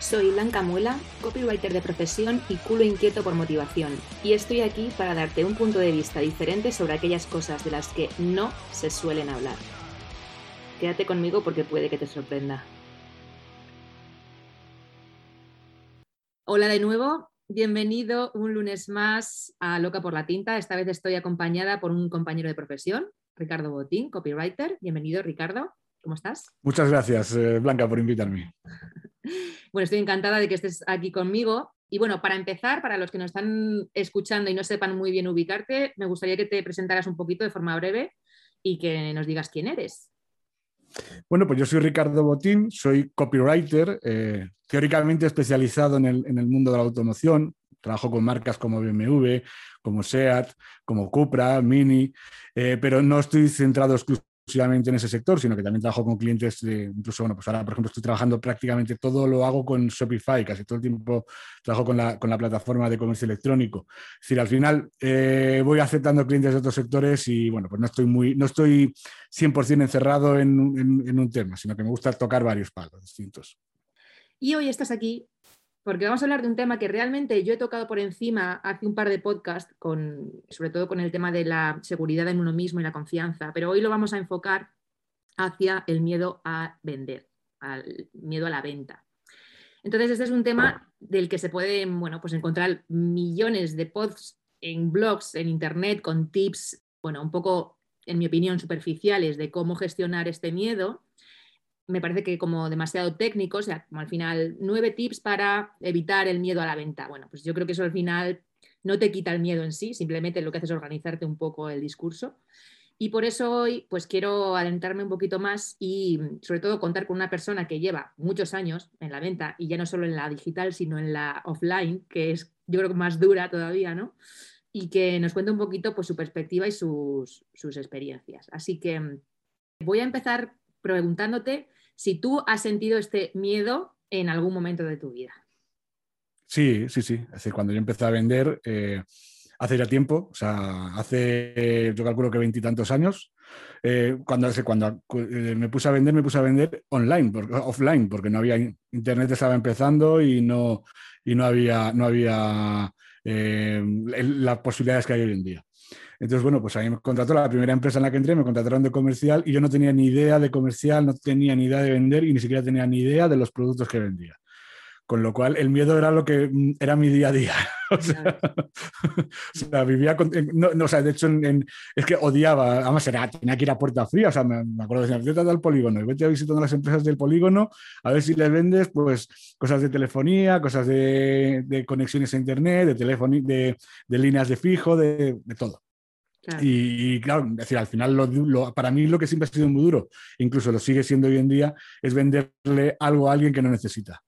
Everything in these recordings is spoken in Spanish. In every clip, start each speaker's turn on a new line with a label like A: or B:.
A: Soy Blanca Muela, copywriter de profesión y culo inquieto por motivación, y estoy aquí para darte un punto de vista diferente sobre aquellas cosas de las que no se suelen hablar. Quédate conmigo porque puede que te sorprenda. Hola de nuevo, bienvenido un lunes más a Loca por la Tinta. Esta vez estoy acompañada por un compañero de profesión, Ricardo Botín, copywriter. Bienvenido, Ricardo. ¿Cómo estás?
B: Muchas gracias, eh, Blanca, por invitarme.
A: Bueno, estoy encantada de que estés aquí conmigo. Y bueno, para empezar, para los que nos están escuchando y no sepan muy bien ubicarte, me gustaría que te presentaras un poquito de forma breve y que nos digas quién eres.
B: Bueno, pues yo soy Ricardo Botín, soy copywriter, eh, teóricamente especializado en el, en el, mundo de la automoción. Trabajo con marcas como BMW, como SEAT, como Cupra, Mini, eh, pero no estoy centrado exclusivamente en ese sector, sino que también trabajo con clientes de, incluso, bueno, pues ahora, por ejemplo, estoy trabajando prácticamente todo lo hago con Shopify, casi todo el tiempo trabajo con la, con la plataforma de comercio electrónico. Es decir, al final eh, voy aceptando clientes de otros sectores y, bueno, pues no estoy muy, no estoy 100% encerrado en, en, en un tema, sino que me gusta tocar varios palos distintos.
A: Y hoy estás aquí porque vamos a hablar de un tema que realmente yo he tocado por encima hace un par de podcasts, sobre todo con el tema de la seguridad en uno mismo y la confianza, pero hoy lo vamos a enfocar hacia el miedo a vender, al miedo a la venta. Entonces, este es un tema del que se pueden bueno, pues encontrar millones de posts en blogs, en internet, con tips, bueno, un poco, en mi opinión, superficiales de cómo gestionar este miedo me parece que como demasiado técnico, o sea, como al final nueve tips para evitar el miedo a la venta. Bueno, pues yo creo que eso al final no te quita el miedo en sí, simplemente lo que hace es organizarte un poco el discurso. Y por eso hoy pues quiero adentrarme un poquito más y sobre todo contar con una persona que lleva muchos años en la venta y ya no solo en la digital, sino en la offline, que es yo creo más dura todavía, ¿no? Y que nos cuente un poquito pues su perspectiva y sus, sus experiencias. Así que voy a empezar preguntándote si tú has sentido este miedo en algún momento de tu vida.
B: Sí, sí, sí. Es cuando yo empecé a vender, eh, hace ya tiempo, o sea, hace, yo calculo que veintitantos años, eh, cuando, cuando eh, me puse a vender, me puse a vender online, offline, porque no había internet, estaba empezando y no, y no había, no había las posibilidades que hay hoy en día. Entonces, bueno, pues ahí me contrató la primera empresa en la que entré, me contrataron de comercial y yo no tenía ni idea de comercial, no tenía ni idea de vender y ni siquiera tenía ni idea de los productos que vendía. Con lo cual, el miedo era lo que mm, era mi día a día. o, sea, vivía con, no, o sea, de hecho, es que odiaba, además era, tenía que ir a puerta fría, o sea, me, acuerdo de decir, al polígono y vete a visitar las empresas del polígono a ver si le vendes, pues, cosas de telefonía, cosas de, de conexiones a internet, de, de, de líneas de fijo, de, de todo. Y, claro, decir, al final lo, para mí lo que siempre ha sido muy duro, incluso lo sigue siendo hoy en día, es venderle algo a alguien que no necesita.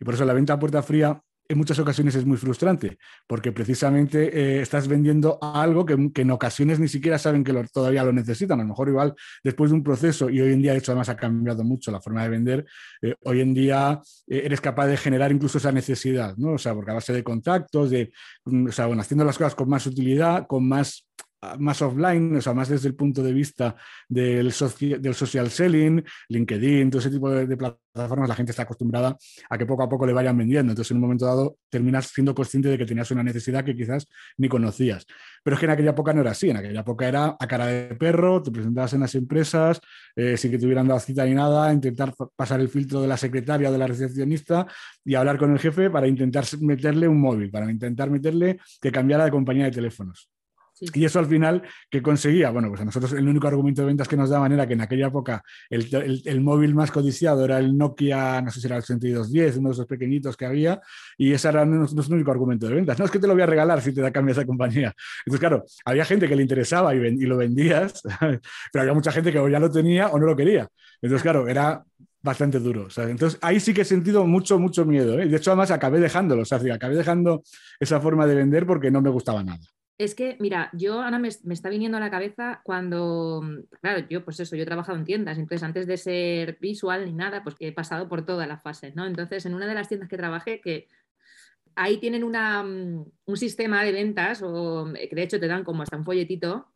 B: Y por eso la venta a puerta fría en muchas ocasiones es muy frustrante, porque precisamente eh, estás vendiendo algo que, en ocasiones ni siquiera saben que todavía lo necesitan. A lo mejor igual después de un proceso, y hoy en día de hecho además ha cambiado mucho la forma de vender, eh, hoy en día eh, eres capaz de generar incluso esa necesidad, ¿no? O sea, porque a base de contactos, de, mm, o sea, bueno, haciendo las cosas con más utilidad, con más más offline, o sea, más desde el punto de vista del, del social selling, LinkedIn, todo ese tipo de, plataformas, la gente está acostumbrada a que poco a poco le vayan vendiendo. Entonces, en un momento dado, terminas siendo consciente de que tenías una necesidad que quizás ni conocías. Pero es que en aquella época no era así, en aquella época era a cara de perro, te presentabas en las empresas, eh, sin que te hubieran dado cita ni nada, intentar pasar el filtro de la secretaria o de la recepcionista y hablar con el jefe para intentar meterle un móvil, para intentar meterle que cambiara de compañía de teléfonos. Y eso al final, ¿qué conseguía? Bueno, pues a nosotros el único argumento de ventas que nos daban era que en aquella época el, el, móvil más codiciado era el Nokia, no sé si era el 6210, uno de esos pequeñitos que había, y ese era nuestro, único argumento de ventas. No es que te lo voy a regalar si te da cambio esa compañía. Entonces, claro, había gente que le interesaba y, y lo vendías, pero había mucha gente que o ya lo tenía o no lo quería. Entonces, claro, era bastante duro. Entonces ahí sí que he sentido mucho, mucho miedo. ¿eh? De hecho, además acabé dejándolo. O sea, acabé dejando esa forma de vender porque no me gustaba nada.
A: Es que, mira, yo ahora me, está viniendo a la cabeza cuando, claro, yo pues eso, yo he trabajado en tiendas, entonces antes de ser visual ni nada, pues he pasado por todas las fases, ¿no? Entonces, en una de las tiendas que trabajé, que ahí tienen una, un sistema de ventas, o que de hecho te dan como hasta un folletito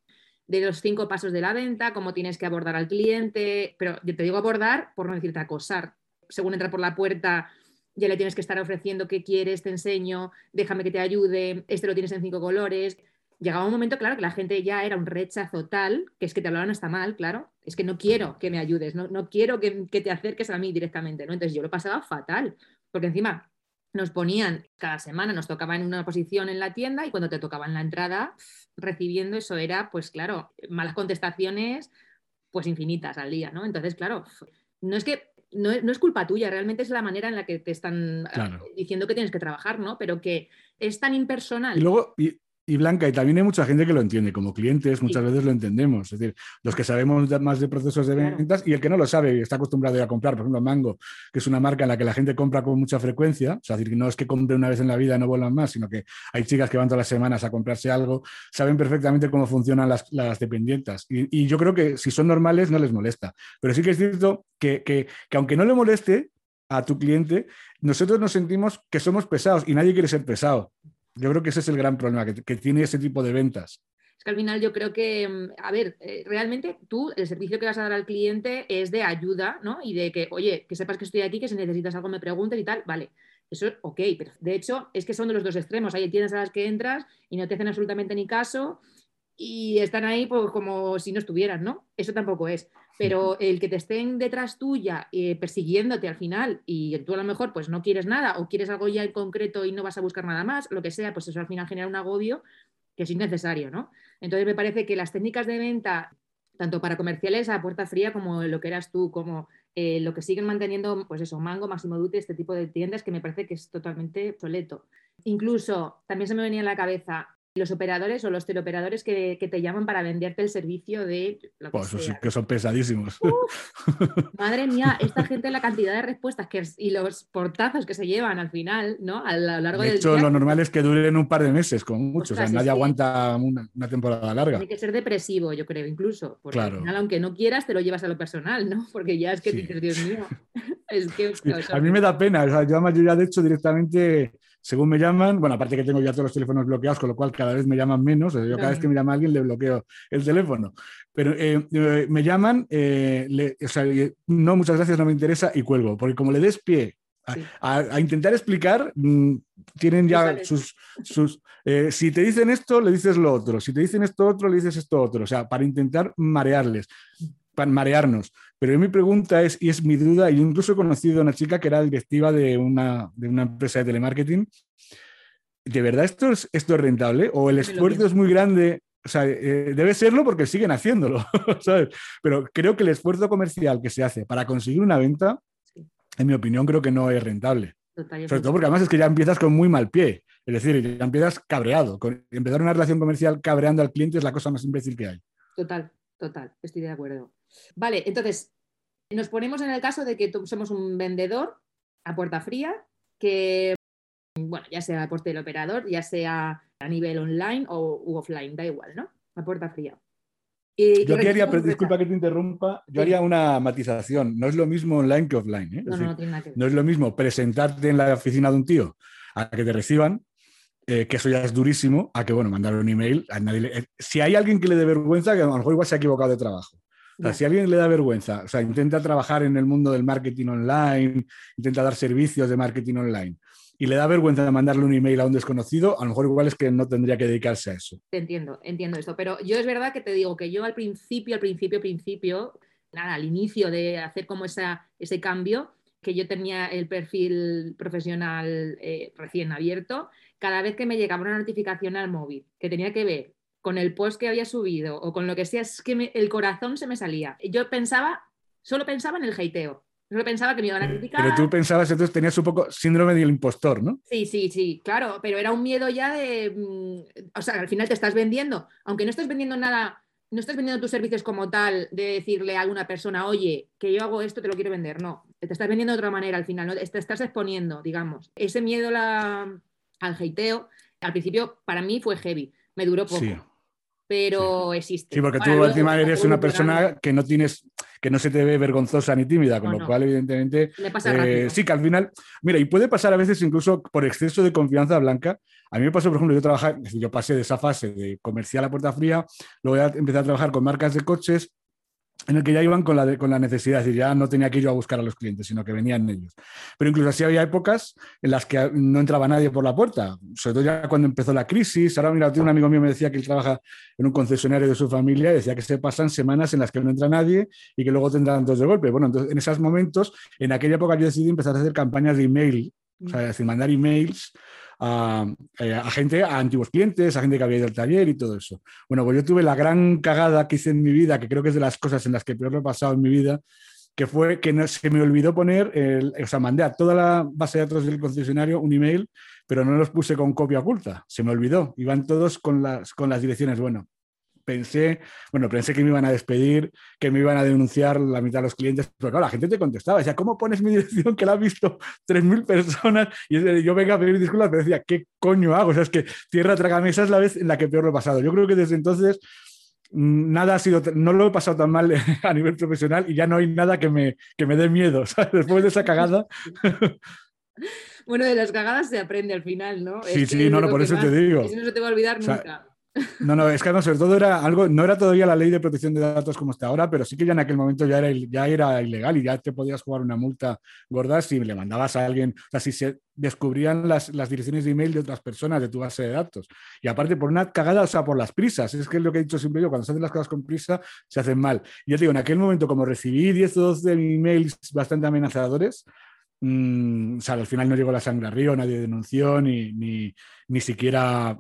A: de los cinco pasos de la venta, cómo tienes que abordar al cliente, pero te digo abordar por no decirte acosar. Según entra por la puerta, ya le tienes que estar ofreciendo qué quieres, te enseño, déjame que te ayude, este lo tienes en cinco colores. Llegaba un momento, claro, que la gente ya era un rechazo tal, que es que te hablaban hasta mal, claro, es que no quiero que me ayudes, no, no quiero que, que, te acerques a mí directamente, ¿no? Entonces yo lo pasaba fatal, porque encima nos ponían cada semana, nos tocaba en una posición en la tienda y cuando te tocaba en la entrada, recibiendo eso era, pues claro, malas contestaciones, pues infinitas al día, ¿no? Entonces, claro, no es que no, es culpa tuya, realmente es la manera en la que te están diciendo que tienes que trabajar, ¿no? Pero que es tan impersonal.
B: Y luego, y Blanca, y también hay mucha gente que lo entiende, como clientes muchas veces lo entendemos, es decir, los que sabemos más de procesos de ventas y el que no lo sabe y está acostumbrado a comprar, por ejemplo, Mango, que es una marca en la que la gente compra con mucha frecuencia, o sea, decir, no es que compre una vez en la vida y no vuelvan más, sino que hay chicas que van todas las semanas a comprarse algo, saben perfectamente cómo funcionan las, las dependientes. Y, yo creo que si son normales no les molesta, pero sí que es cierto que, que, que aunque no le moleste a tu cliente, nosotros nos sentimos que somos pesados y nadie quiere ser pesado. Yo creo que ese es el gran problema que, tiene ese tipo de ventas.
A: Es que al final yo creo que, mm, a ver, eh, realmente tú, el servicio que vas a dar al cliente es de ayuda, ¿no? Y de que, oye, que sepas que estoy aquí, que si necesitas algo me preguntes y tal, vale. Eso es ok, pero de hecho es que son de los dos extremos. Hay tiendas a las que entras y no te hacen absolutamente ni caso y están ahí pues, como si no estuvieran, ¿no? Eso tampoco es. Pero el que te estén detrás tuya eh, persiguiéndote al final y tú a lo mejor pues no quieres nada o quieres algo ya en concreto y no vas a buscar nada más, lo que sea, pues eso al final genera un agobio que es innecesario, ¿no? Entonces me parece que las técnicas de venta, tanto para comerciales a puerta fría como lo que eras tú, como eh, lo que siguen manteniendo, pues eso, Mango, Máximo Dute, este tipo de tiendas que me parece que es totalmente obsoleto. Incluso también se me venía en la cabeza los operadores o los teleoperadores que, que, te llaman para venderte el servicio de
B: lo que, pues que son pesadísimos.
A: madre mía, esta gente, la cantidad de respuestas que, y los portazos que se llevan al final, ¿no? A lo largo
B: de
A: del
B: hecho, lo normal es que duren un par de meses, con mucho. o sea, nadie aguanta una, temporada larga.
A: Tiene que ser depresivo, yo creo, incluso. Porque al final, aunque no quieras, te lo llevas a lo personal, ¿no? Porque ya es que dices, Dios mío. es que,
B: a mí me da pena. O sea, yo, además, yo ya de hecho directamente según me llaman, bueno, aparte que tengo ya todos los teléfonos bloqueados, con lo cual cada vez me llaman menos, yo cada vez que me llama alguien le bloqueo el teléfono, pero eh, eh, me llaman, eh, o sea, no, muchas gracias, no me interesa y cuelgo, porque como le des pie a, intentar explicar, mm, tienen ya sus... sus si te dicen esto, le dices lo otro, si te dicen esto otro, le dices esto otro, o sea, para intentar marearles para marearnos. Pero mi pregunta es, y es mi duda, y incluso he conocido a una chica que era directiva de una, de una empresa de telemarketing. ¿De verdad esto es, esto es rentable? ¿O el esfuerzo es muy grande? O sea, eh, debe serlo porque siguen haciéndolo, ¿sabes? Pero creo que el esfuerzo comercial que se hace para conseguir una venta, en mi opinión, creo que no es rentable. Sobre todo porque además es que ya empiezas con muy mal pie. Es decir, ya empiezas cabreado. empezar una relación comercial cabreando al cliente es la cosa más imbécil que hay.
A: Total, total, estoy de acuerdo. Vale, entonces, nos ponemos en el caso de que somos un vendedor a puerta fría, que, bueno, ya sea por teleoperador, ya sea a nivel online o offline, da igual, ¿no? A puerta fría.
B: yo haría, disculpa que te interrumpa, yo haría una matización. No es lo mismo online que offline. ¿eh? no es lo mismo presentarte en la oficina de un tío a que te reciban eh, que eso ya es durísimo, a que, bueno, mandar un email, a nadie eh, si hay alguien que le dé vergüenza, que a lo mejor igual se ha equivocado de trabajo. O sea, si a alguien le da vergüenza, o sea, intenta trabajar en el mundo del marketing online, intenta dar servicios de marketing online y le da vergüenza mandarle un email a un desconocido, a lo mejor igual es que no tendría que dedicarse a eso.
A: Entiendo, entiendo esto, pero yo es verdad que te digo que yo al principio, al principio, principio, nada, al inicio de hacer como esa, ese cambio, que yo tenía el perfil profesional eh, recién abierto, cada vez que me llegaba una notificación al móvil que tenía que ver con el post que había subido o con lo que sea, es que el corazón se me salía. Yo pensaba, solo pensaba en el hateo. Solo pensaba que me iban a criticar.
B: Pero tú pensabas, entonces tenías un poco síndrome del impostor, ¿no?
A: Sí, sí, sí, claro, pero era un miedo ya de, mm, o sea, al final te estás vendiendo, aunque no estés vendiendo nada no estás vendiendo tus servicios como tal de decirle a alguna persona, oye, que yo hago esto, te lo quiero vender. No, te estás vendiendo de otra manera al final, ¿no? te estás exponiendo, digamos. Ese miedo al hateo, al principio para mí fue heavy, me duró poco. Pero existe.
B: Sí, porque tú encima eres una persona que no tienes, que no se te ve vergonzosa ni tímida, con lo cual, evidentemente.
A: Eh,
B: sí, que al final. Mira, y puede pasar a veces incluso por exceso de confianza blanca. A mí me pasó, por ejemplo, yo trabajaba, yo pasé de esa fase de comercial a puerta fría, luego ya empecé a trabajar con marcas de coches en el que ya iban con la, con la necesidad, es ya no tenía que ir yo a buscar a los clientes, sino que venían ellos. Pero incluso así había épocas en las que no entraba nadie por la puerta, sobre todo ya cuando empezó la crisis. Ahora, mira, un amigo mío me decía que él trabaja en un concesionario de su familia y decía que se pasan semanas en las que no entra nadie y que luego tendrán dos de golpe. Bueno, entonces en esos momentos, en aquella época yo decidí empezar a hacer campañas de email, o sea, decir, mandar emails eh, a, gente, a antiguos clientes, a gente que había ido al taller y todo eso. Bueno, pues yo tuve la gran cagada que hice en mi vida, que creo que es de las cosas en las que peor lo he pasado en mi vida, que fue que no, se me olvidó poner, el, o sea, mandé a toda la base de datos del concesionario un email, pero no los puse con copia oculta, se me olvidó, iban todos con las, con las direcciones, bueno, pensé, bueno, pensé que me iban a despedir, que me iban a denunciar la mitad de los clientes, pero claro, la gente te contestaba, decía, ¿cómo pones mi dirección que la han visto 3.000 personas? Y yo venga a pedir disculpas, pero decía, ¿qué coño hago? O sea, es que tierra tragamesa es la vez en la que peor lo he pasado. Yo creo que desde entonces mm, nada ha sido, no lo he pasado tan mal a nivel profesional y ya no hay nada que me, que me dé miedo, ¿sabes? Después de esa cagada.
A: Bueno, de las cagadas se aprende al final, ¿no?
B: Sí, sí, no, no, por eso te digo.
A: Eso no se te va a olvidar nunca.
B: No, no, es que no, sobre todo era algo, no era todavía la ley de protección de datos como está ahora, pero sí que ya en aquel momento ya era, ya era ilegal y ya te podías jugar una multa gorda si le mandabas a alguien, o sea, si se descubrían las, direcciones de email de otras personas de tu base de datos. Y aparte por una cagada, o sea, por las prisas, es que es lo que he dicho siempre yo, cuando se hacen las cosas con prisa, se hacen mal. Y ya te digo, en aquel momento como recibí 10 o 12 emails bastante amenazadores, mm, o sea, al final no llegó la sangre a río, nadie denunció, ni, ni, ni siquiera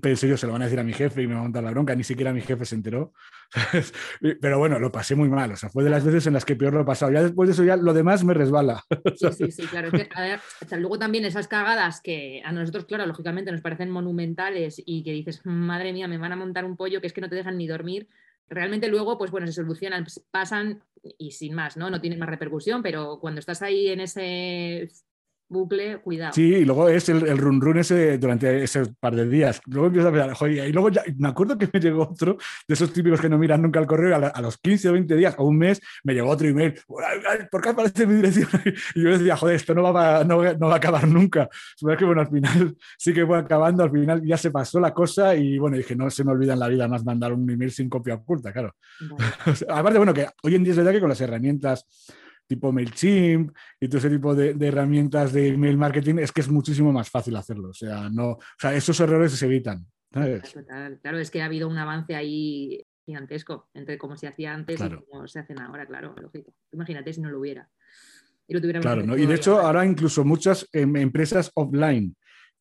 B: pensé yo, se lo van a decir a mi jefe y me va a montar la bronca, ni siquiera mi jefe se enteró. Pero bueno, lo pasé muy mal, o sea, fue de las veces en las que peor lo he pasado. Ya después de eso, ya lo demás me resbala.
A: Sí, sí, sí, claro. luego también esas cagadas que a nosotros, claro, lógicamente nos parecen monumentales y que dices, madre mía, me van a montar un pollo que es que no te dejan ni dormir. Realmente luego, pues bueno, se solucionan, pasan y sin más, ¿no? No tienen más repercusión, pero cuando estás ahí en ese bucle, cuidado.
B: Sí, y luego es el, el run run ese durante ese par de días. Luego empiezo a pensar, joder, y luego ya, me acuerdo que me llegó otro de esos típicos que no miran nunca el correo, a, los 15 o 20 días o un mes me llegó otro email, ¿por qué aparece mi dirección? Y yo decía, joder, esto no va, no, no va a acabar nunca. Es que bueno, al final sí que fue acabando, al final ya se pasó la cosa y bueno, dije, no se me olvida en la vida más mandar un email sin copia oculta, claro. Aparte, bueno, que hoy en día es verdad que con las herramientas tipo MailChimp y todo ese tipo de, herramientas de email marketing, es que es muchísimo más fácil hacerlo. O sea, no, o sea esos errores se evitan.
A: Claro, es que ha habido un avance ahí gigantesco entre cómo se hacía antes y cómo se hacen ahora, claro, lógico. Imagínate si no lo hubiera.
B: Y, lo claro, y de hecho ahora incluso muchas em, empresas offline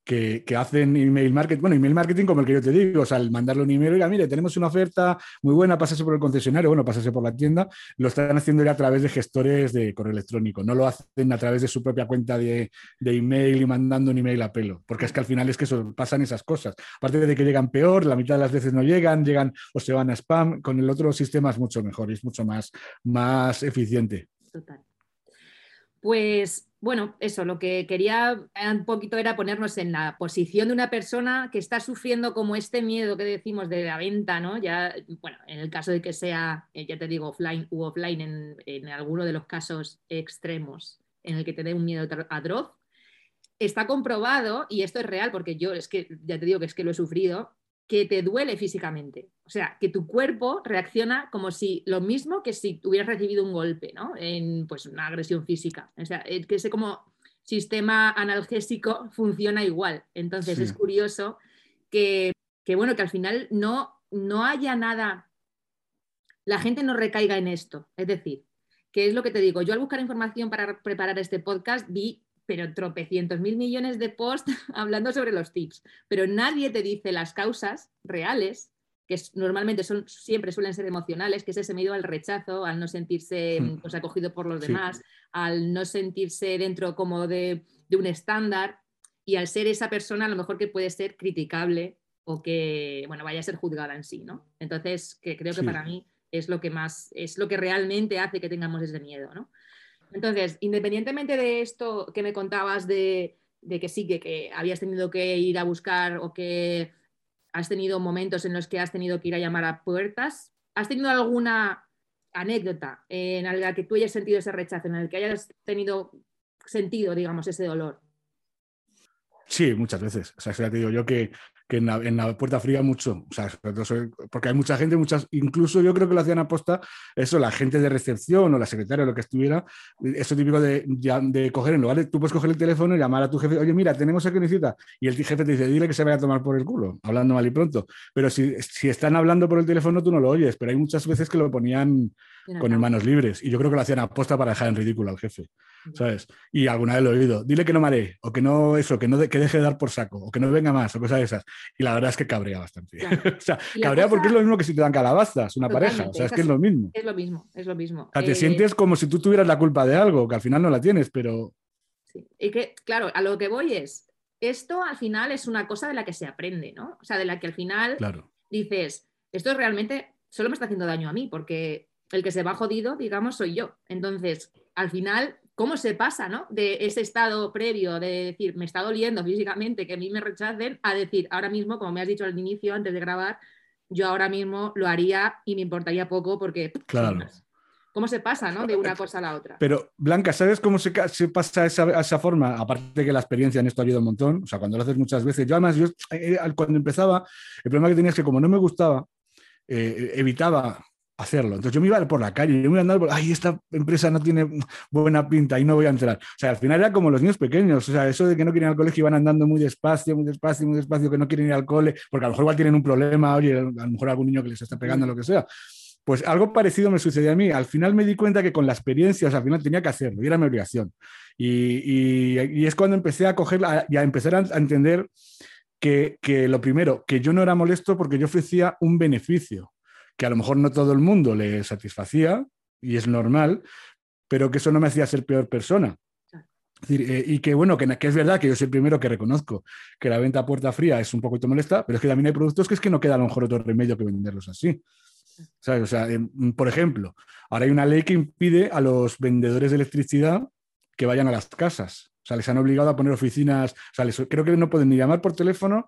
B: que, hacen email marketing, bueno, email marketing como el que yo te digo, o sea, al mandarle un email, oiga, mire, tenemos una oferta muy buena, pásase por el concesionario, bueno, pásase por la tienda, lo están haciendo ya a través de gestores de correo electrónico, no lo hacen a través de su propia cuenta de, email y mandando un email a pelo, porque es que al final es que eso, pasan esas cosas. Aparte de que llegan peor, la mitad de las veces no llegan, llegan o se van a spam, con el otro sistema es mucho mejor es mucho más, más eficiente. Total.
A: Pues bueno, eso, lo que quería un poquito era ponernos en la posición de una persona que está sufriendo como este miedo que decimos de la venta, ¿no? Ya, bueno, en el caso de que sea, eh, ya te digo, offline u offline, en, en alguno de los casos extremos en el que te dé un miedo atroz, está comprobado, y esto es real porque yo es que, ya te digo que es que lo he sufrido, que te duele físicamente. O sea, que tu cuerpo reacciona como si lo mismo que si hubieras recibido un golpe, ¿no? En pues una agresión física. O sea, que ese como sistema analgésico funciona igual. Entonces es curioso que, bueno, que al final no, no haya nada, la gente no recaiga en esto. Es decir, que es lo que te digo, yo al buscar información para preparar este podcast vi pero tropecientos mil millones de posts hablando sobre los tips, pero nadie te dice las causas reales, que normalmente son, siempre suelen ser emocionales, que es ese miedo al rechazo, al no sentirse hmm. pues, acogido por los demás, al no sentirse dentro como de, un estándar y al ser esa persona a lo mejor que puede ser criticable o que, bueno, vaya a ser juzgada en sí, ¿no? Entonces, que creo que
B: Sí.
A: para mí es lo que más, es lo que realmente hace que tengamos ese miedo, ¿no? Entonces, independientemente de esto que me contabas de, que sí, que, que habías tenido que ir a buscar o que has tenido momentos en los que has tenido que ir a llamar a puertas, ¿has tenido alguna anécdota en la que tú hayas sentido ese rechazo, en el que hayas tenido sentido, digamos, ese dolor?
B: Sí, muchas veces. O sea, ya te digo yo que, que en, la, en la puerta fría mucho. O sea, porque hay mucha gente, muchas, incluso yo creo que lo hacían aposta, eso, la gente de recepción o la secretaria o lo que estuviera, eso típico de, de coger en lugar de, tú puedes coger el teléfono y llamar a tu jefe, oye, mira, tenemos aquí una cita, y el jefe te dice, dile que se vaya a tomar por el culo, hablando mal y pronto. Pero si, si están hablando por el teléfono, tú no lo oyes, pero hay muchas veces que lo ponían con manos libres, y yo creo que lo hacían aposta para dejar en ridículo al jefe. ¿Sabes? Y alguna vez lo he oído, dile que no maree, o que no eso, que no de- que deje de dar por saco, o que no venga más, o cosas de esas. Y la verdad es que cabrea bastante.
A: Claro.
B: o sea, cabrea
A: cosa-
B: porque es lo mismo que si te dan calabazas, una pareja, o sea, es
A: es
B: que es lo mismo.
A: Es lo mismo, es lo mismo.
B: O sea, te
A: Eh,
B: sientes como si tú tuvieras la culpa de algo, que al final no la tienes, pero
A: Sí. Y que, claro, a lo que voy es, esto al final es una cosa de la que se aprende, ¿no? O sea, de la que al final
B: claro,
A: dices, esto realmente solo me está haciendo daño a mí, porque el que se va jodido, digamos, soy yo. Entonces, al final, ¿cómo se pasa, ¿no? De ese estado previo de decir, me está doliendo físicamente que a mí me rechacen, a decir, ahora mismo, como me has dicho al inicio, antes de grabar, yo ahora mismo lo haría y me importaría poco porque...
B: Claro.
A: ¿Cómo se pasa, ¿no? De una cosa a la otra.
B: Pero, Blanca, ¿sabes cómo se, pasa esa, a esa forma? Aparte de que la experiencia en esto ha habido un montón, o sea, cuando lo haces muchas veces. Yo, además, yo, eh, eh, cuando empezaba, el problema que tenía es que como no me gustaba, eh, evitaba hacerlo. Entonces yo me iba por la calle, yo me iba a andar por, ay, esta empresa no tiene buena pinta y no voy a entrar. O sea, al final era como los niños pequeños, o sea, eso de que no quieren ir al colegio y van andando muy despacio, muy despacio, muy despacio, que no quieren ir al cole, porque a lo mejor igual tienen un problema, oye, a lo mejor algún niño que les está pegando, lo que sea. Pues algo parecido me sucedió a mí. Al final me di cuenta que con la experiencia, o sea, al final tenía que hacerlo y era mi obligación. Y, y- y es cuando empecé a coger la- y a empezar a, a entender que, que lo primero, que yo no era molesto porque yo ofrecía un beneficio que a lo mejor no todo el mundo le satisfacía y es normal, pero que eso no me hacía ser peor persona. Es decir, eh, y que bueno, que, que es verdad que yo soy el primero que reconozco que la venta a puerta fría es un poquito molesta, pero es que también hay productos que es que no queda a lo mejor otro remedio que venderlos así. ¿Sabes? O sea, eh, por ejemplo, ahora hay una ley que impide a los vendedores de electricidad que vayan a las casas. O sea, les han obligado a poner oficinas. O sea, les- creo que no pueden ni llamar por teléfono.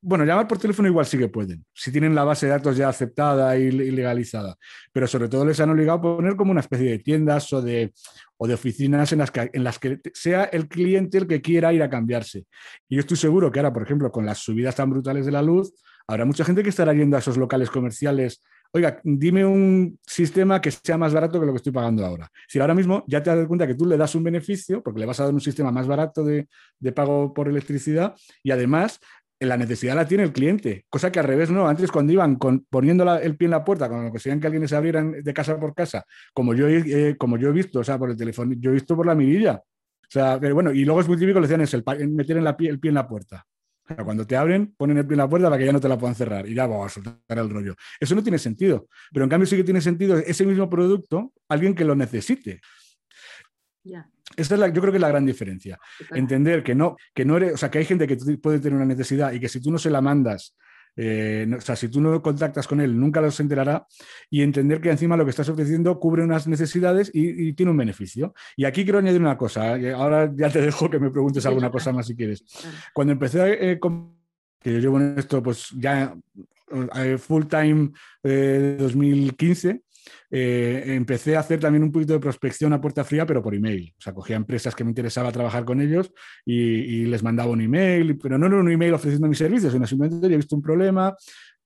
B: Bueno, llamar por teléfono igual sí que pueden, si tienen la base de datos ya aceptada y legalizada. Pero sobre todo les han obligado a poner como una especie de tiendas o de, oficinas en las, que, en las que sea el cliente el que quiera ir a cambiarse. Y yo estoy seguro que ahora, por ejemplo, con las subidas tan brutales de la luz, habrá mucha gente que estará yendo a esos locales comerciales oiga, dime un sistema que sea más barato que lo que estoy pagando ahora. Si ahora mismo ya te das cuenta que tú le das un beneficio, porque le vas a dar un sistema más barato de, de pago por electricidad, y además la necesidad la tiene el cliente, cosa que al revés no. Antes, cuando iban poniendo el pie en la puerta, cuando conseguían que alguien les abriera de casa por casa, como yo, eh, como yo he visto, o sea, por el teléfono, yo he visto por la mirilla. O sea, pero bueno, y luego es muy típico, le decían eso, el, meter el pie en la puerta. Cuando te abren, ponen el pie en la puerta para que ya no te la puedan cerrar y ya vamos a soltar el rollo. Eso no tiene sentido. Pero en cambio sí que tiene sentido ese mismo producto, alguien que lo necesite.
A: Ya,
B: Esa es la, yo creo que es la gran diferencia. Entender que no, que no eres, o sea, que hay gente que puede tener una necesidad y que si tú no se la mandas, eh, no- o sea, si tú no contactas con él, nunca los enterará y entender que encima lo que estás ofreciendo cubre unas necesidades y, y tiene un beneficio. Y aquí quiero añadir una cosa, eh, ahora ya te dejo que me preguntes alguna cosa más si quieres. Cuando empecé eh, con- que yo llevo en esto pues ya full time eh, 2015, eh, empecé a hacer también un poquito de prospección a puerta fría, pero por email. O sea, cogía empresas que me interesaba trabajar con ellos y, les mandaba un email, pero no era un email ofreciendo mis servicios, sino simplemente "Oye, he visto un problema,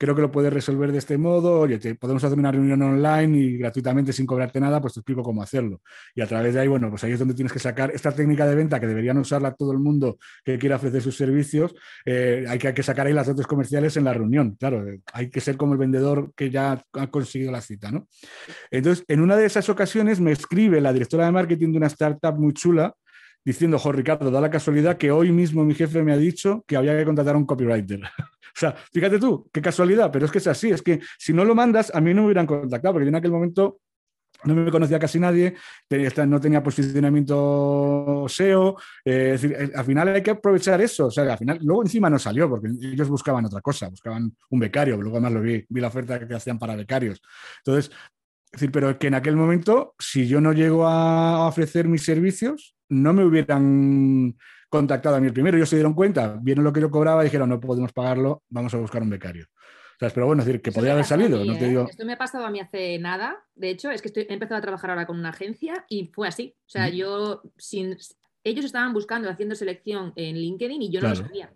B: creo que lo puedes resolver de este modo, oye, podemos hacer una reunión online y gratuitamente sin cobrarte nada, pues te explico cómo hacerlo. Y a través de ahí, bueno, pues ahí es donde tienes que sacar esta técnica de venta que deberían usarla todo el mundo que quiera ofrecer sus servicios, eh, hay, que, hay que sacar ahí las dotes comerciales en la reunión. Claro, eh, hay que ser como el vendedor que ya ha conseguido la cita, ¿no? Entonces, en una de esas ocasiones me escribe la directora de marketing de una startup muy chula diciendo, jo, Ricardo, da la casualidad que hoy mismo mi jefe me ha dicho que había que contratar a un copywriter. o sea, fíjate tú, qué casualidad, pero es que es así, es que si no lo mandas, a mí no me hubieran contactado, porque yo en aquel momento no me conocía casi nadie, no tenía posicionamiento SEO, eh, es decir, eh, al final hay que aprovechar eso, o sea, al final, luego encima no salió, porque ellos buscaban otra cosa, buscaban un becario, luego además lo vi, vi la oferta que hacían para becarios. Entonces, es decir, pero que en aquel momento, si yo no llego a ofrecer mis servicios, no me hubieran contactado a mí el primero, ellos se dieron cuenta, vieron lo que yo cobraba y dijeron, no podemos pagarlo, vamos a buscar un becario. Pero bueno, es decir, que podría haber salido. no te
A: ¿eh?
B: digo...
A: Esto me ha pasado a mí hace nada. De hecho, es que estoy, he empezado a trabajar ahora con una agencia y fue así. O sea, yo sin. Ellos estaban buscando, haciendo selección en LinkedIn y yo no lo sabía.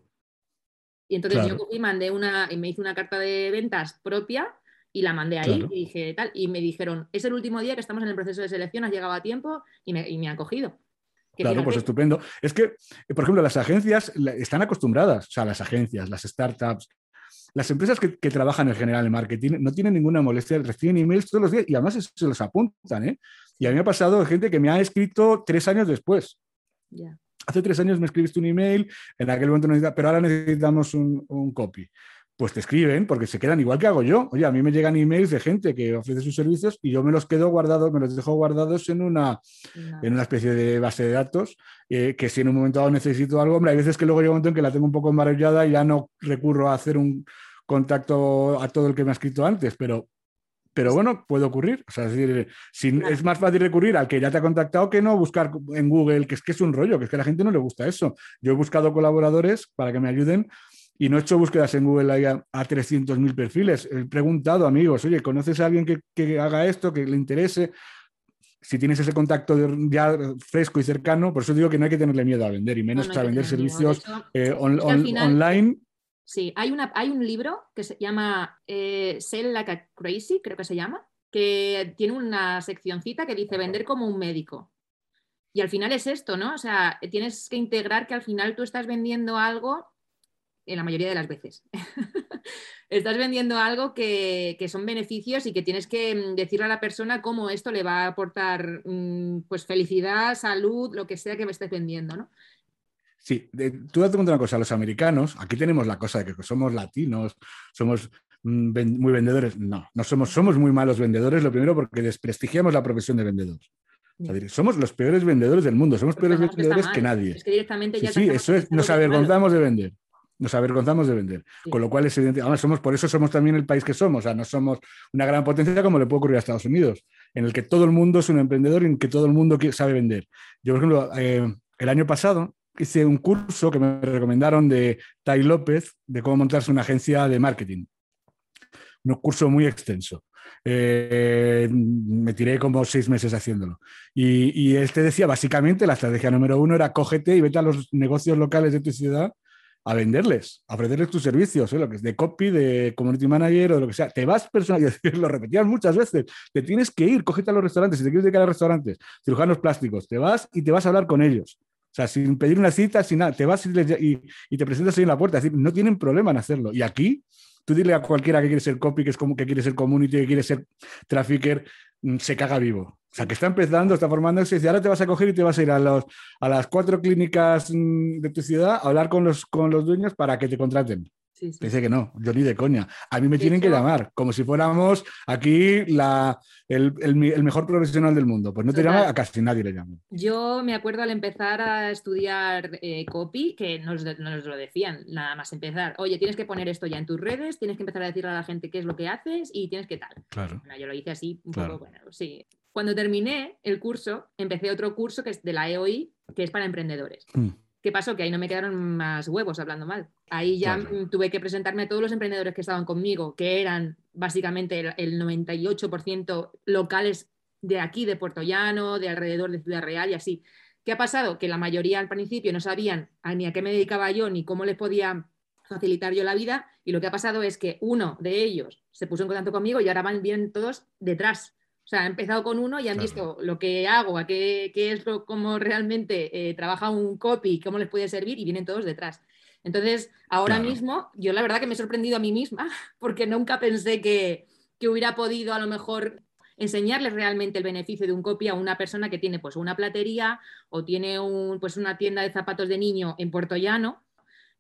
A: Y entonces yo cogí, mandé una, y me hice una carta de ventas propia y la mandé ahí y dije tal. Y me dijeron, es el último día que estamos en el proceso de selección, has llegado a tiempo y me, y me han cogido.
B: Claro, pues estupendo. Es que, por ejemplo, las agencias están acostumbradas, o sea, las agencias, las startups, las empresas que, trabajan en general en marketing no tienen ninguna molestia, reciben emails todos los días y además se, los apuntan. ¿eh? Y a mí me ha pasado gente que me ha escrito tres años después. Hace tres años me escribiste un email, en aquel momento necesitaba, pero ahora necesitamos un, copy pues te escriben porque se quedan igual que hago yo. Oye, a mí me llegan emails de gente que ofrece sus servicios y yo me los quedo guardados, me los dejo guardados en una, en una especie de base de datos eh, que si en un momento dado necesito algo, hombre, hay veces que luego llega un momento en que la tengo un poco embarallada y ya no recurro a hacer un, contacto a todo el que me ha escrito antes, pero, pero bueno, puede ocurrir. O sea, es, decir, es más fácil recurrir al que ya te ha contactado que no buscar en Google, que es que es un rollo, que es que a la gente no le gusta eso. Yo he buscado colaboradores para que me ayuden y no he hecho búsquedas en Google a, a 300.000 perfiles. He preguntado amigos, oye, ¿conoces a alguien que, haga esto, que le interese? si tienes ese contacto ya fresco y cercano, por eso digo que no hay que tenerle miedo a vender y menos a vender servicios eh, online
A: Sí, hay, una, hay un libro que se llama eh, Sell Like a Crazy, creo que se llama, que tiene una seccioncita que dice vender como un médico. Y al final es esto, ¿no? O sea, tienes que integrar que al final tú estás vendiendo algo, en la mayoría de las veces, estás vendiendo algo que, son beneficios y que tienes que mm, decirle a la persona cómo esto le va a aportar mm, pues felicidad, salud, lo que sea que me estés vendiendo, ¿no?
B: Sí, tú date cuenta una cosa, los americanos, aquí tenemos la cosa de que somos latinos, somos mm, muy vendedores. No, no somos, somos muy malos vendedores, lo primero porque desprestigiamos la profesión de vendedor. somos los peores vendedores del mundo, somos peores vendedores que, nadie.
A: Es que directamente ya
B: sí, eso es, nos avergonzamos de vender. Nos avergonzamos de vender. Con lo cual es evidente. Además, somos, por eso somos también el país que somos. O sea, no somos una gran potencia como le puede ocurrir a Estados Unidos, en el que todo el mundo es un emprendedor y en que todo el mundo sabe vender. Yo, por ejemplo, eh, el año pasado hice un curso que me recomendaron de Tai López de cómo montarse una agencia de marketing. Un curso muy extenso. Eh, me tiré como seis meses haciéndolo. Y, y, este decía, básicamente, la estrategia número uno era cógete y vete a los negocios locales de tu ciudad a venderles, a ofrecerles tus servicios, ¿eh? lo que es de copy, de community manager o de lo que sea. Te vas personal, lo repetían muchas veces, te tienes que ir, cógete a los restaurantes, si te quieres dedicar a restaurantes, cirujanos plásticos, te vas y te vas a hablar con ellos. O sea, sin pedir una cita, sin nada, te vas y, te presentas ahí en la puerta. Es decir, no tienen problema en hacerlo. Y aquí, tú dile a cualquiera que quiere ser copy, que es como que quiere ser community, que quiere ser trafficker, se caga vivo. O sea, que está empezando, está formándose, y ahora te vas a coger y te vas a ir a, los, a las cuatro clínicas mm, de tu ciudad a hablar con los, con los dueños para que te contraten. Dice que no, yo ni de coña. A mí me tienen que llamar, como si fuéramos aquí la, el, mejor profesional del mundo. Pues no te llama, a casi nadie le llama.
A: Yo me acuerdo al empezar a estudiar eh, copy, que nos, nos, lo decían, nada más empezar. Oye, tienes que poner esto ya en tus redes, tienes que empezar a decirle a la gente qué es lo que haces y tienes que tal.
B: Claro.
A: yo lo hice así, un poco, bueno, sí. Cuando terminé el curso, empecé otro curso que es de la EOI, que es para emprendedores. Mm. ¿Qué pasó? Que ahí no me quedaron más huevos hablando mal. Ahí ya tuve que presentarme a todos los emprendedores que estaban conmigo, que eran básicamente el, 98% locales de aquí, de Puerto Llano, de alrededor de Ciudad Real y así. ¿Qué ha pasado? Que la mayoría al principio no sabían ni a qué me dedicaba yo ni cómo les podía facilitar yo la vida y lo que ha pasado es que uno de ellos se puso en contacto conmigo y ahora van bien todos detrás. O sea, han empezado con uno y han visto lo que hago, a qué, es lo, cómo realmente eh, trabaja un copy, cómo les puede servir y vienen todos detrás. Entonces, ahora mismo, yo la verdad que me he sorprendido a mí misma porque nunca pensé que, hubiera podido a lo mejor enseñarles realmente el beneficio de un copy a una persona que tiene pues una platería o tiene un, pues una tienda de zapatos de niño en Puerto Llano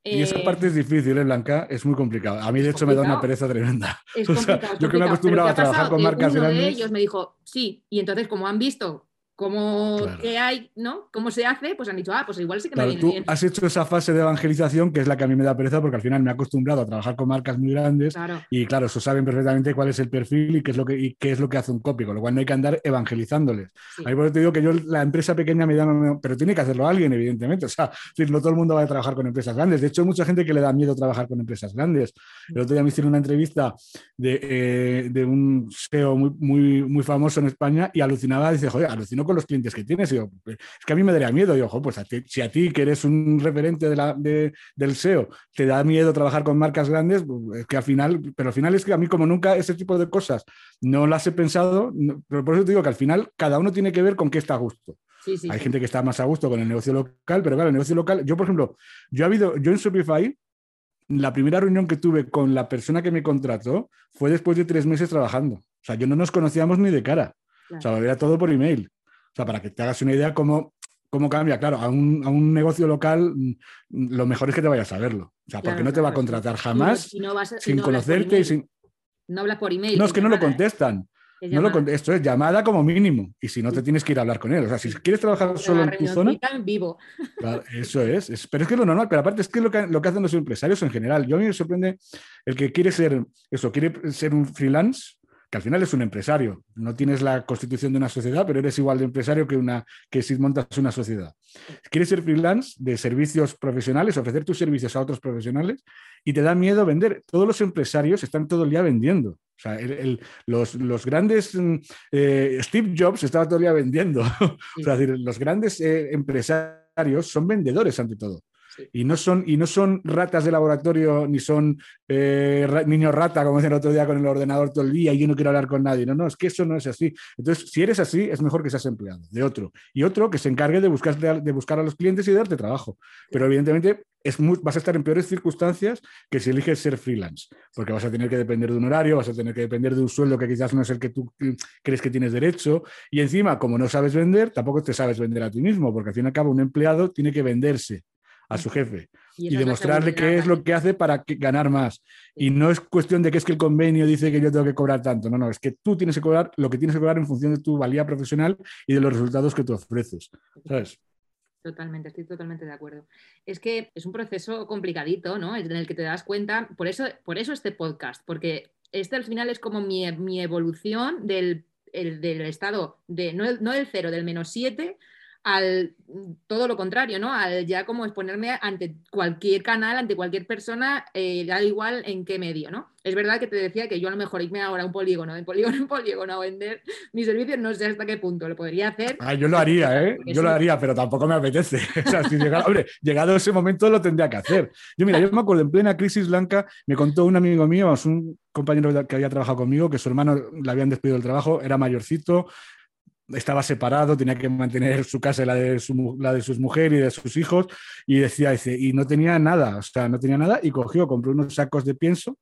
B: Y esa
A: Eh,
B: parte es difícil, ¿eh, Blanca? Es muy complicado. A mí, de hecho, me da una pereza tremenda.
A: Es
B: O sea, yo que me he
A: complicado.
B: acostumbrado
A: Pero
B: a
A: ¿qué ha
B: trabajar con marcas
A: uno
B: grandes.
A: de ellos me dijo, sí, y entonces como han visto cómo
B: Claro.
A: qué hay, ¿no? Cómo se hace, pues han dicho, ah, pues igual sí que
B: Claro,
A: me viene
B: tú
A: bien.
B: has hecho esa fase de evangelización que es la que a mí me da pereza porque al final me he acostumbrado a trabajar con marcas muy grandes
A: Claro,
B: y claro, eso saben perfectamente cuál es el perfil y qué es lo que, y qué es lo que hace un copy, con lo cual no hay que andar evangelizándoles.
A: sí.
B: Ahí por eso te digo que yo la empresa pequeña me da, pero tiene que hacerlo alguien, evidentemente. O sea, no todo el mundo va a trabajar con empresas grandes. De hecho, hay mucha gente que le da miedo trabajar con empresas grandes. El otro día me hicieron una entrevista de, eh, de un SEO muy, muy, muy famoso en España y alucinaba, dice, joder, alucino con los clientes que tienes. Y yo, es que a mí me daría miedo. Y yo, "Jo, pues a ti- si a ti, que eres un referente de la, de- del SEO, te da miedo trabajar con marcas grandes, pues, es que al final, pero al final es que a mí como nunca ese tipo de cosas no las he pensado, no- pero por eso te digo que al final cada uno tiene que ver con qué está a gusto.
A: sí, sí,
B: Hay
A: sí.
B: gente que está más a gusto con el negocio local, pero claro, el negocio local, yo por ejemplo, yo ha habido, yo en Shopify, la primera reunión que tuve con la persona que me contrató fue después de tres meses trabajando. O sea, yo no nos conocíamos ni de cara. O sea, era todo por email. O sea, para que te hagas una idea cómo, cómo cambia. Claro, a un, a un negocio local lo mejor es que te vayas a verlo. O sea, porque no te va a contratar
A: Y no-
B: jamás
A: y no vas a- y
B: sin
A: no
B: conocerte y sin...
A: No hablas por email.
B: No, es que no lo contestan.
A: Es
B: No lo esto es llamada como mínimo. Y si no, te tienes que ir a hablar con él. O sea, si quieres trabajar solo en tu zona,
A: en vivo.
B: Claro, eso es, es- Pero es que es lo normal, pero aparte es que lo que, lo que hacen los empresarios en general. Yo a mí me sorprende el que quiere ser eso, quiere ser un freelance, que al final es un empresario. No tienes la constitución de una sociedad, pero eres igual de empresario que, una, que si montas una sociedad. Quieres ser freelance de servicios profesionales, ofrecer tus servicios a otros profesionales y te da miedo vender. Todos los empresarios están todo el día vendiendo. O sea, el- el- los, los grandes, mm, eh, Steve Jobs estaba todo el día vendiendo. O sea, es decir, los grandes eh, empresarios son vendedores ante todo.
A: Sí.
B: Y no, son, y no son ratas de laboratorio ni son eh, ra- niños rata, como decían el otro día con el ordenador todo el día y yo no quiero hablar con nadie. No, no, es que eso no es así. Entonces, si eres así, es mejor que seas empleado de otro. Y otro que se encargue de buscar, de buscar a los clientes y de darte trabajo. Pero evidentemente es muy- vas a estar en peores circunstancias que si eliges ser freelance, porque vas a tener que depender de un horario, vas a tener que depender de un sueldo que quizás no es el que tú mm, crees que tienes derecho. Y encima, como no sabes vender, tampoco te sabes vender a ti mismo, porque al fin y al cabo un empleado tiene que venderse a su jefe
A: Y,
B: demostrarle qué es lo que hace para que- ganar más. Y no es cuestión de que es que el convenio dice que yo tengo que cobrar tanto. No, no, es que tú tienes que cobrar lo que tienes que cobrar en función de tu valía profesional y de los resultados que tú ofreces. ¿Sabes?
A: Totalmente, estoy totalmente de acuerdo. Es que es un proceso complicadito, ¿no? En el que te das cuenta, por eso, por eso este podcast, porque este al final es como mi, mi evolución del, el- del estado de, no, el- no del cero, del menos 7 al todo lo contrario, ¿no? Al ya como exponerme ante cualquier canal, ante cualquier persona, eh, da igual en qué medio, ¿no? Es verdad que te decía que yo a lo mejor irme ahora a un polígono, de polígono en polígono a vender mis servicios, no sé hasta qué punto lo podría hacer.
B: Ah, yo lo haría, ¿eh? Yo lo haría, pero tampoco me apetece. O sea, si llegara- hombre, llegado ese momento lo tendría que hacer. Yo, mira, yo me acuerdo, en plena crisis blanca, me contó un amigo mío, un compañero que había trabajado conmigo, que su hermano le habían despedido del trabajo, era mayorcito, estaba separado, tenía que mantener su casa la de, su, la de sus mujeres y de sus hijos, y decía, dice, y no tenía nada, o sea, no tenía nada, y cogió, compró unos sacos de pienso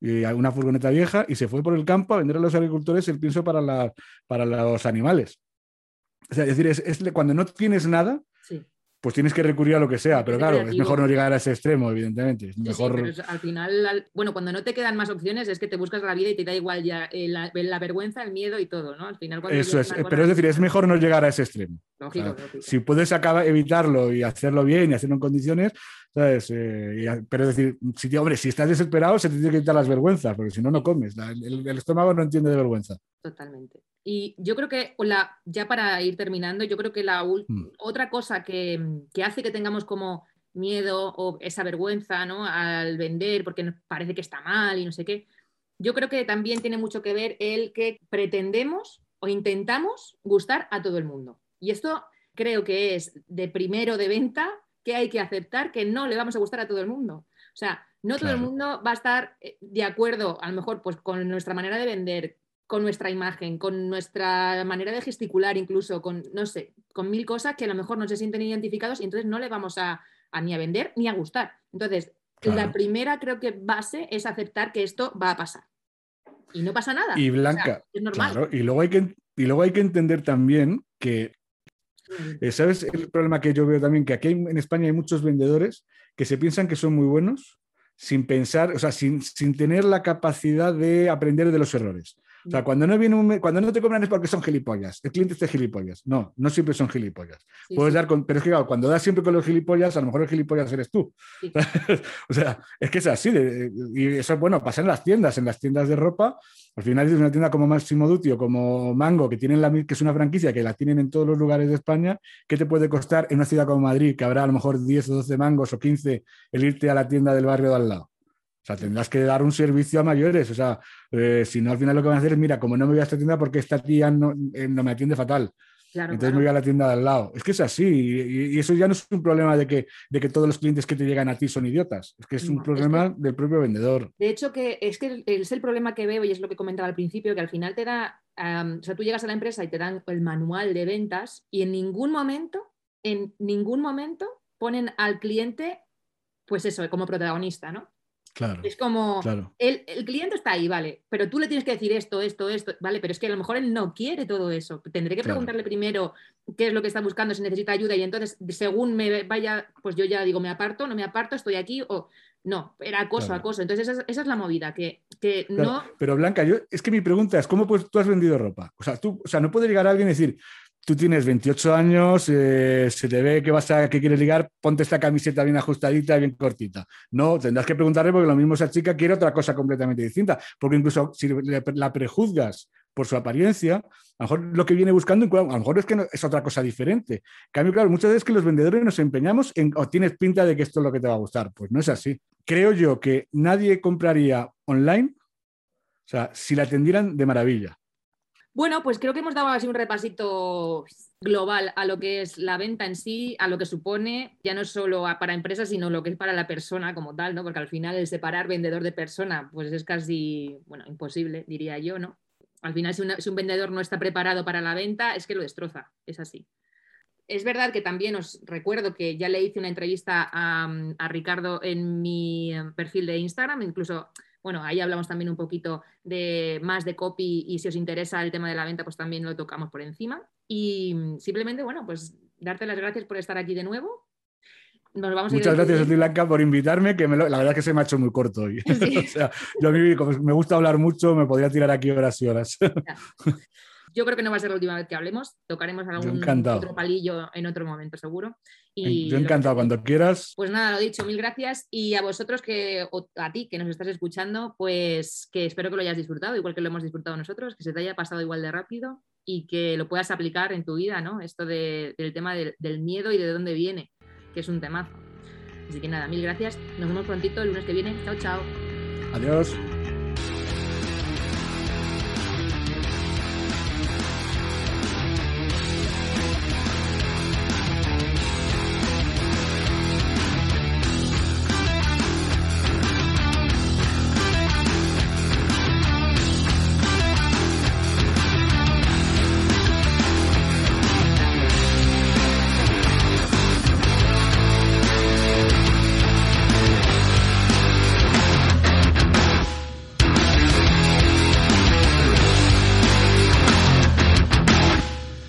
B: y una furgoneta vieja y se fue por el campo a vender a los agricultores el pienso para, la- para los animales. O sea, es decir, es, cuando no tienes nada. Pues tienes que recurrir a lo que sea, pero claro, es mejor no llegar a ese extremo, evidentemente. Es
A: Sí, sí,
B: mejor...
A: pero al final, al- bueno, cuando no te quedan más opciones es que te buscas la vida y te da igual ya eh, la, la vergüenza, el miedo y todo, ¿no? Al final cuando
B: Eso es, eh, pero es decir, es mejor no llegar a ese extremo.
A: Lógico.
B: Si puedes acabar, evitarlo y hacerlo bien y hacerlo en condiciones, ¿sabes? Eh, y pero es decir, si, te- hombre, si estás desesperado, se te tiene que quitar las vergüenzas, porque si no, no comes. La- el, el estómago no entiende de vergüenza.
A: Totalmente. Y yo creo que, la, ya para ir terminando, yo creo que la
B: Mm.
A: otra cosa que, que hace que tengamos como miedo o esa vergüenza ¿no? al vender porque nos parece que está mal y no sé qué, yo creo que también tiene mucho que ver el que pretendemos o intentamos gustar a todo el mundo. Y esto creo que es de primero de venta que hay que aceptar que no le vamos a gustar a todo el mundo. O sea, no todo el mundo va a estar eh, de acuerdo, a lo mejor, pues con nuestra manera de vender, con nuestra imagen, con nuestra manera de gesticular, incluso con, no sé, con mil cosas que a lo mejor no se sienten identificados y entonces no le vamos a, a ni a vender ni a gustar. Entonces, la primera creo que base es aceptar que esto va a pasar. Y no pasa nada.
B: Y
A: O sea,
B: Blanca,
A: es normal.
B: claro, y luego, hay que, y luego hay que entender también que Eh, ¿Sabes el problema que yo veo también? Que aquí en España hay muchos vendedores que se piensan que son muy buenos sin pensar, o sea, sin, sin tener la capacidad de aprender de los errores. O sea, cuando no, viene cuando no te cobran es porque son gilipollas. El cliente es gilipollas. No, no siempre son gilipollas. Puedes dar con, pero es que claro, cuando das siempre con los gilipollas, a lo mejor el gilipollas eres tú. o sea, es que es así. y eso, bueno, pasa en las tiendas, en las tiendas de ropa. Al final es una tienda como Máximo Duty o como Mango, que, tienen la, que es una franquicia que la tienen en todos los lugares de España, ¿qué te puede costar en una ciudad como Madrid, que habrá a lo mejor 10 o 12 mangos o 15 el irte a la tienda del barrio de al lado? O sea, tendrás que dar un servicio a mayores. O sea, eh, si no, al final lo que van a hacer es, mira, como no me voy a esta tienda porque esta tía no, eh, me atiende fatal. Entonces me voy a la tienda de al lado. Es que es así. Y, eso ya no es un problema de que, de que todos los clientes que te llegan a ti son idiotas. Es que es un problema del propio vendedor.
A: De hecho, que es que es el problema que veo y es lo que comentaba al principio, que al final te da, o sea, tú llegas a la empresa y te dan el manual de ventas y en ningún momento, en ningún momento ponen al cliente, pues eso, como protagonista, ¿no? Es como, el, cliente está ahí, vale, pero tú le tienes que decir esto, esto, esto, vale, pero es que a lo mejor él no quiere todo eso. Tendré que preguntarle primero qué es lo que está buscando, si necesita ayuda y entonces según me vaya, pues yo ya digo, me aparto, no me aparto, estoy aquí o no, era acoso, acoso. Entonces esa, es la movida, que, que no...
B: Pero Blanca, yo, es que mi pregunta es, ¿cómo pues, tú has vendido ropa? O sea, tú, o sea, no puede llegar a alguien y decir, tú tienes 28 años, eh, se te ve que vas a que quieres ligar, ponte esta camiseta bien ajustadita, bien cortita. No, tendrás que preguntarle porque lo mismo esa chica quiere otra cosa completamente distinta, porque incluso si la prejuzgas por su apariencia, a lo mejor lo que viene buscando, a lo mejor es que es otra cosa diferente. En cambio, claro, muchas veces que los vendedores nos empeñamos en, o tienes pinta de que esto es lo que te va a gustar. Pues no es así. Creo yo que nadie compraría online, o sea, si la atendieran de maravilla.
A: Bueno, pues creo que hemos dado así un repasito global a lo que es la venta en sí, a lo que supone, ya no solo para empresas, sino lo que es para la persona como tal, ¿no? Porque al final el separar vendedor de persona, pues es casi, bueno, imposible, diría yo, ¿no? Al final, si, un vendedor no está preparado para la venta, es que lo destroza, es así. Es verdad que también os recuerdo que ya le hice una entrevista a, a Ricardo en mi perfil de Instagram, incluso bueno, ahí hablamos también un poquito de más de copy y si os interesa el tema de la venta, pues también lo tocamos por encima. Y simplemente, bueno, pues darte las gracias por estar aquí de nuevo.
B: Nos vamos Muchas gracias a ti, Blanca, por invitarme, que la verdad es que se me ha hecho muy corto hoy. o sea, yo a mí me gusta hablar mucho, me podría tirar aquí horas y horas.
A: Yo creo que no va a ser la última vez que hablemos. Tocaremos algún otro palillo en otro momento, seguro.
B: Y Yo encantado, cuando quieras.
A: Pues nada, lo dicho, mil gracias. Y a vosotros, que, o a ti que nos estás escuchando, pues que espero que lo hayas disfrutado, igual que lo hemos disfrutado nosotros, que se te haya pasado igual de rápido y que lo puedas aplicar en tu vida, ¿no? Esto del tema del, del miedo y de dónde viene, que es un temazo. Así que nada, mil gracias. Nos vemos prontito el lunes que viene. Chao, chao.
B: Adiós.